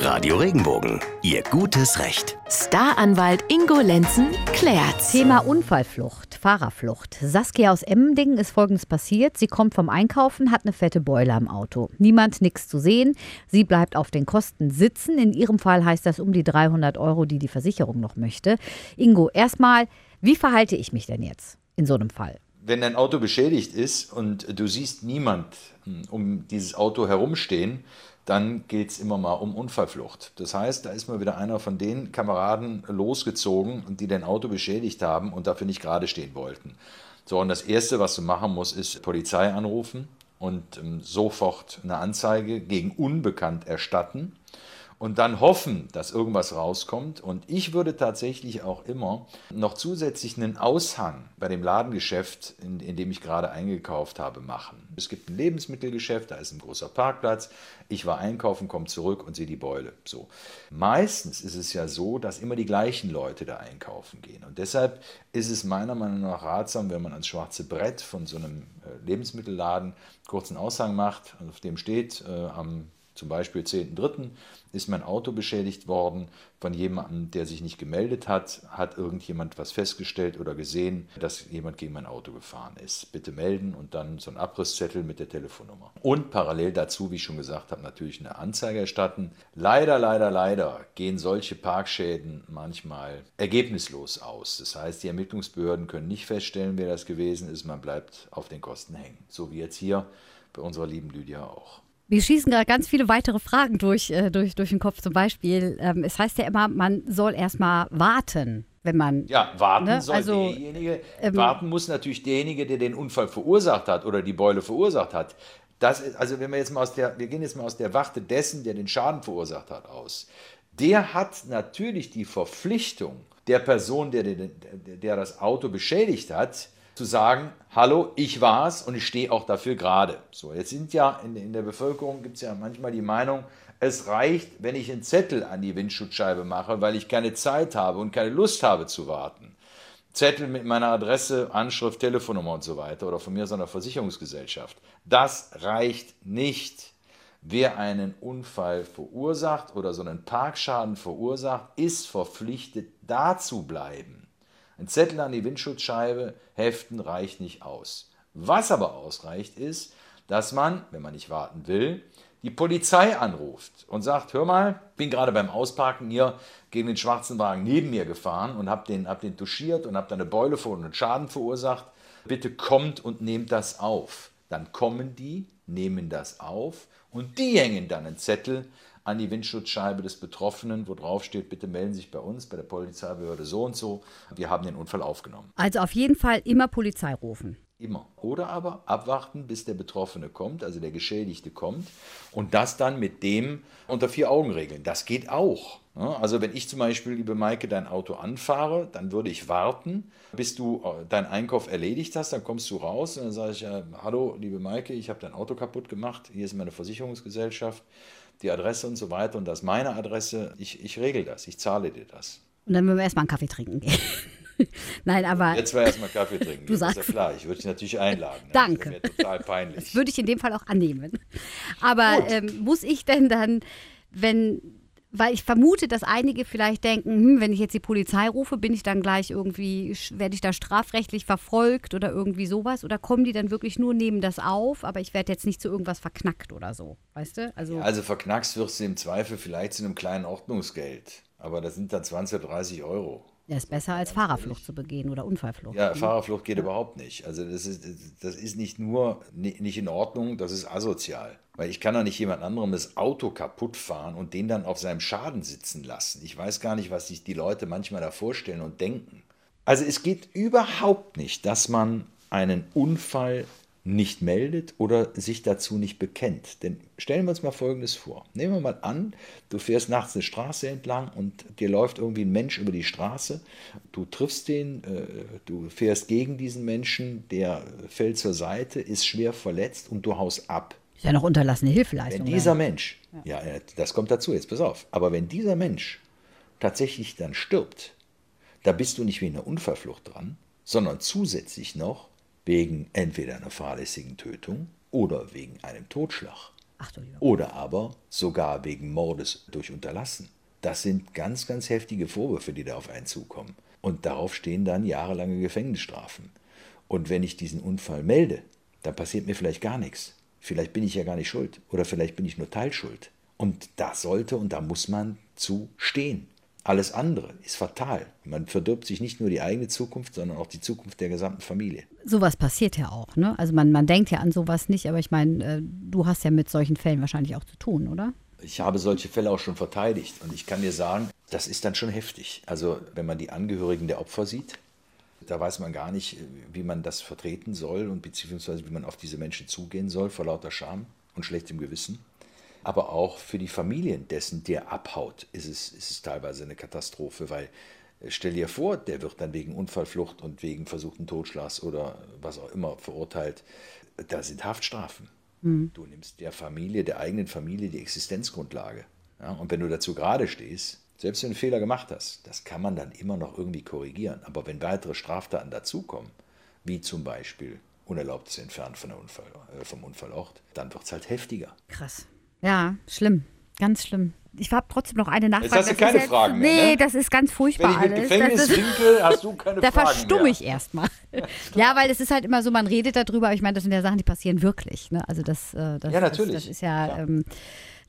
Radio Regenbogen, Ihr gutes Recht. Staranwalt Ingo Lenzen klärt's. Thema Unfallflucht, Fahrerflucht. Saskia aus Emmendingen ist folgendes passiert. Sie kommt vom Einkaufen, hat eine fette Beule am Auto. Niemand, nichts zu sehen. Sie bleibt auf den Kosten sitzen. In ihrem Fall heißt das um die 300 Euro, die die Versicherung noch möchte. Ingo, erstmal, wie verhalte ich mich denn jetzt in so einem Fall? Wenn dein Auto beschädigt ist und du siehst niemand hm, um dieses Auto herumstehen, dann geht es immer mal um Unfallflucht. Das heißt, da ist mal wieder einer von den Kameraden losgezogen, die dein Auto beschädigt haben und dafür nicht gerade stehen wollten. So, und das Erste, was du machen musst, ist Polizei anrufen und ähm, sofort eine Anzeige gegen Unbekannt erstatten und dann hoffen, dass irgendwas rauskommt. Und ich würde tatsächlich auch immer noch zusätzlich einen Aushang bei dem Ladengeschäft, in, in, dem ich gerade eingekauft habe, machen. Es gibt ein Lebensmittelgeschäft, da ist ein großer Parkplatz. Ich war einkaufen, komme zurück und sehe die Beule. So. Meistens ist es ja so, dass immer die gleichen Leute da einkaufen gehen. Und deshalb ist es meiner Meinung nach ratsam, wenn man ans schwarze Brett von so einem äh, Lebensmittelladen kurzen Aushang macht, auf dem steht äh, am zum Beispiel 10.3. ist mein Auto beschädigt worden von jemandem, der sich nicht gemeldet hat. Hat irgendjemand was festgestellt oder gesehen, dass jemand gegen mein Auto gefahren ist? Bitte melden und dann so ein Abrisszettel mit der Telefonnummer. Und parallel dazu, wie ich schon gesagt habe, natürlich eine Anzeige erstatten. Leider, leider, leider gehen solche Parkschäden manchmal ergebnislos aus. Das heißt, die Ermittlungsbehörden können nicht feststellen, wer das gewesen ist. Man bleibt auf den Kosten hängen. So wie jetzt hier bei unserer lieben Lydia auch. Wir schießen gerade ganz viele weitere Fragen durch, äh, durch, durch den Kopf. Zum Beispiel, ähm, es heißt ja immer, man soll erstmal warten, wenn man. Ja, warten ne? soll also, derjenige. Ähm, warten muss natürlich derjenige, der den Unfall verursacht hat oder die Beule verursacht hat. Das ist, also wenn wir jetzt mal aus der, wir gehen jetzt mal aus der Warte dessen, der den Schaden verursacht hat, aus. Der hat natürlich die Verpflichtung der Person, der, der, der das Auto beschädigt hat, zu sagen, hallo, ich war's und ich stehe auch dafür gerade. So, jetzt sind ja in, in der Bevölkerung gibt es ja manchmal die Meinung, es reicht, wenn ich einen Zettel an die Windschutzscheibe mache, weil ich keine Zeit habe und keine Lust habe zu warten. Zettel mit meiner Adresse, Anschrift, Telefonnummer und so weiter oder von mir so einer Versicherungsgesellschaft. Das reicht nicht. Wer einen Unfall verursacht oder so einen Parkschaden verursacht, ist verpflichtet, da zu bleiben. Ein Zettel an die Windschutzscheibe heften reicht nicht aus. Was aber ausreicht, ist, dass man, wenn man nicht warten will, die Polizei anruft und sagt, hör mal, bin gerade beim Ausparken hier gegen den schwarzen Wagen neben mir gefahren und habe den, hab den touchiert und habe da eine Beule vor und einen Schaden verursacht. Bitte kommt und nehmt das auf. Dann kommen die, nehmen das auf und die hängen dann einen Zettel an die Windschutzscheibe des Betroffenen, wo drauf steht, bitte melden sich bei uns, bei der Polizeibehörde so und so. Wir haben den Unfall aufgenommen. Also auf jeden Fall immer Polizei rufen. Immer. Oder aber abwarten, bis der Betroffene kommt, also der Geschädigte kommt. Und das dann mit dem unter vier Augen regeln. Das geht auch. Also wenn ich zum Beispiel, liebe Maike, dein Auto anfahre, dann würde ich warten, bis du äh, deinen Einkauf erledigt hast. Dann kommst du raus und dann sage ich, hallo, liebe Maike, ich habe dein Auto kaputt gemacht. Hier ist meine Versicherungsgesellschaft die Adresse und so weiter und das ist meine Adresse. Ich, ich regel das, ich zahle dir das. Und dann müssen wir erstmal einen Kaffee trinken gehen. Nein, aber. Jetzt war erstmal Kaffee trinken. Du sagst. Ist ja klar, ich würde dich natürlich einladen. Danke. Das total peinlich. Das würde ich in dem Fall auch annehmen. Aber ähm, muss ich denn dann, wenn weil ich vermute, dass einige vielleicht denken, hm, wenn ich jetzt die Polizei rufe, bin ich dann gleich irgendwie, werde ich da strafrechtlich verfolgt oder irgendwie sowas? Oder kommen die dann wirklich nur, nehmen das auf, aber ich werde jetzt nicht zu irgendwas verknackt oder so, weißt du? Also, ja, also verknackst wirst du im Zweifel vielleicht zu einem kleinen Ordnungsgeld, aber das sind dann 20, 30 Euro. Ja, ist besser als Fahrerflucht zu begehen oder Unfallflucht. Ja, Fahrerflucht geht ja. überhaupt nicht. Also das ist, das ist nicht nur nicht in Ordnung, das ist asozial. Weil ich kann doch nicht jemand anderem das Auto kaputt fahren und den dann auf seinem Schaden sitzen lassen. Ich weiß gar nicht, was sich die Leute manchmal da vorstellen und denken. Also es geht überhaupt nicht, dass man einen Unfall nicht meldet oder sich dazu nicht bekennt. Denn stellen wir uns mal Folgendes vor. Nehmen wir mal an, du fährst nachts eine Straße entlang und dir läuft irgendwie ein Mensch über die Straße. Du triffst den, äh, du fährst gegen diesen Menschen, der fällt zur Seite, ist schwer verletzt und du haust ab. Ist ja noch unterlassene Hilfeleistung. Wenn dieser Mensch, ja. ja, das kommt dazu, jetzt pass auf, aber wenn dieser Mensch tatsächlich dann stirbt, da bist du nicht wie in einer Unfallflucht dran, sondern zusätzlich noch wegen entweder einer fahrlässigen Tötung oder wegen einem Totschlag. Ach. Oder aber sogar wegen Mordes durch Unterlassen. Das sind ganz, ganz heftige Vorwürfe, die da auf einen zukommen. Und darauf stehen dann jahrelange Gefängnisstrafen. Und wenn ich diesen Unfall melde, dann passiert mir vielleicht gar nichts. Vielleicht bin ich ja gar nicht schuld oder vielleicht bin ich nur Teilschuld. Und da sollte und da muss man zu stehen. Alles andere ist fatal. Man verdirbt sich nicht nur die eigene Zukunft, sondern auch die Zukunft der gesamten Familie. Sowas passiert ja auch, ne? Also man, man denkt ja an sowas nicht, aber ich meine, äh, du hast ja mit solchen Fällen wahrscheinlich auch zu tun, oder? Ich habe solche Fälle auch schon verteidigt und ich kann dir sagen, das ist dann schon heftig. Also wenn man die Angehörigen der Opfer sieht, da weiß man gar nicht, wie man das vertreten soll und beziehungsweise wie man auf diese Menschen zugehen soll vor lauter Scham und schlechtem Gewissen. Aber auch für die Familien dessen, der abhaut, ist es, ist es teilweise eine Katastrophe, weil äh, stell dir vor, der wird dann wegen Unfallflucht und wegen versuchten Totschlags oder was auch immer verurteilt. Da sind Haftstrafen. Mhm. Du nimmst der Familie, der eigenen Familie die Existenzgrundlage. Ja, und wenn du dazu gerade stehst, selbst wenn du einen Fehler gemacht hast, das kann man dann immer noch irgendwie korrigieren. Aber wenn weitere Straftaten dazukommen, wie zum Beispiel unerlaubtes Entfernen von Unfall, äh, vom Unfallort, dann wird es halt heftiger. Krass. Ja, schlimm. Ganz schlimm. Ich habe trotzdem noch eine Nachfrage. Jetzt hast du keine jetzt, Fragen mehr, Nee, ne? das ist ganz furchtbar Wenn ich mit alles. Gefängnis das ist, winke, hast du keine da Fragen verstumme mehr. ich erstmal. Ja, weil es ist halt immer so, man redet darüber, aber ich meine, das sind ja Sachen, die passieren wirklich. Ne? Also das, äh, das, Ja, natürlich. Das, das ist ja, Klar. ähm,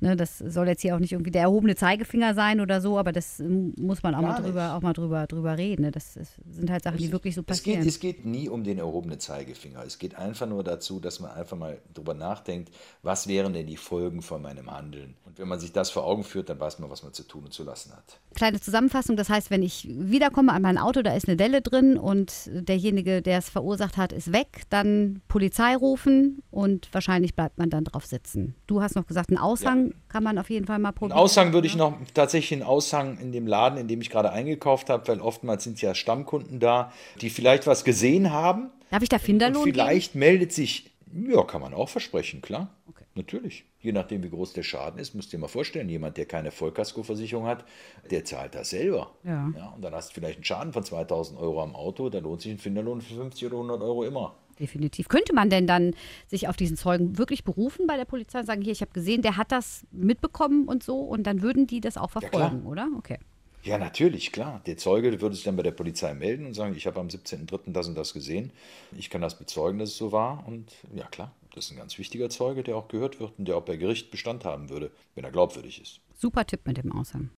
ne, das soll jetzt hier auch nicht irgendwie der erhobene Zeigefinger sein oder so, aber das ähm, muss man auch Gar mal drüber, nicht. auch mal drüber, drüber reden. Ne? Das sind halt Sachen, die wirklich so Es geht, passieren. es geht nie um den erhobenen Zeigefinger. Es geht einfach nur dazu, dass man einfach mal drüber nachdenkt, was wären denn die Folgen von meinem Handeln. Und wenn man sich das vor Augen führt, dann weiß man, was man zu tun und zu lassen hat. Kleine Zusammenfassung, das heißt, wenn ich wiederkomme an mein Auto, da ist eine Delle drin und derjenige, der es verursacht hat, ist weg, dann Polizei rufen und wahrscheinlich bleibt man dann drauf sitzen. Du hast noch gesagt, einen Aushang kann man auf jeden Fall mal Einen probieren. Aushang würde ich noch, tatsächlich einen Aushang in dem Laden, in dem ich gerade eingekauft habe, weil oftmals sind ja Stammkunden da, die vielleicht was gesehen haben. Darf ich da Und Finderlohn geben? vielleicht meldet sich, ja, kann man auch versprechen, klar. Natürlich. Je nachdem, wie groß der Schaden ist, musst du dir mal vorstellen, jemand, der keine Vollkaskoversicherung hat, der zahlt das selber. Ja. und dann hast du vielleicht einen Schaden von 2000 Euro am Auto, da lohnt sich ein Finderlohn für 50 oder 100 Euro immer. Definitiv. Könnte man denn dann sich auf diesen Zeugen wirklich berufen bei der Polizei und sagen, hier, ich habe gesehen, der hat das mitbekommen und so und dann würden die das auch verfolgen, oder? Okay. Ja, natürlich, klar. Der Zeuge würde sich dann bei der Polizei melden und sagen, ich habe am 17.03. das und das gesehen. Ich kann das bezeugen, dass es so war. Und ja, klar, das ist ein ganz wichtiger Zeuge, der auch gehört wird und der auch bei Gericht Bestand haben würde, wenn er glaubwürdig ist. Super Tipp mit dem Aushang.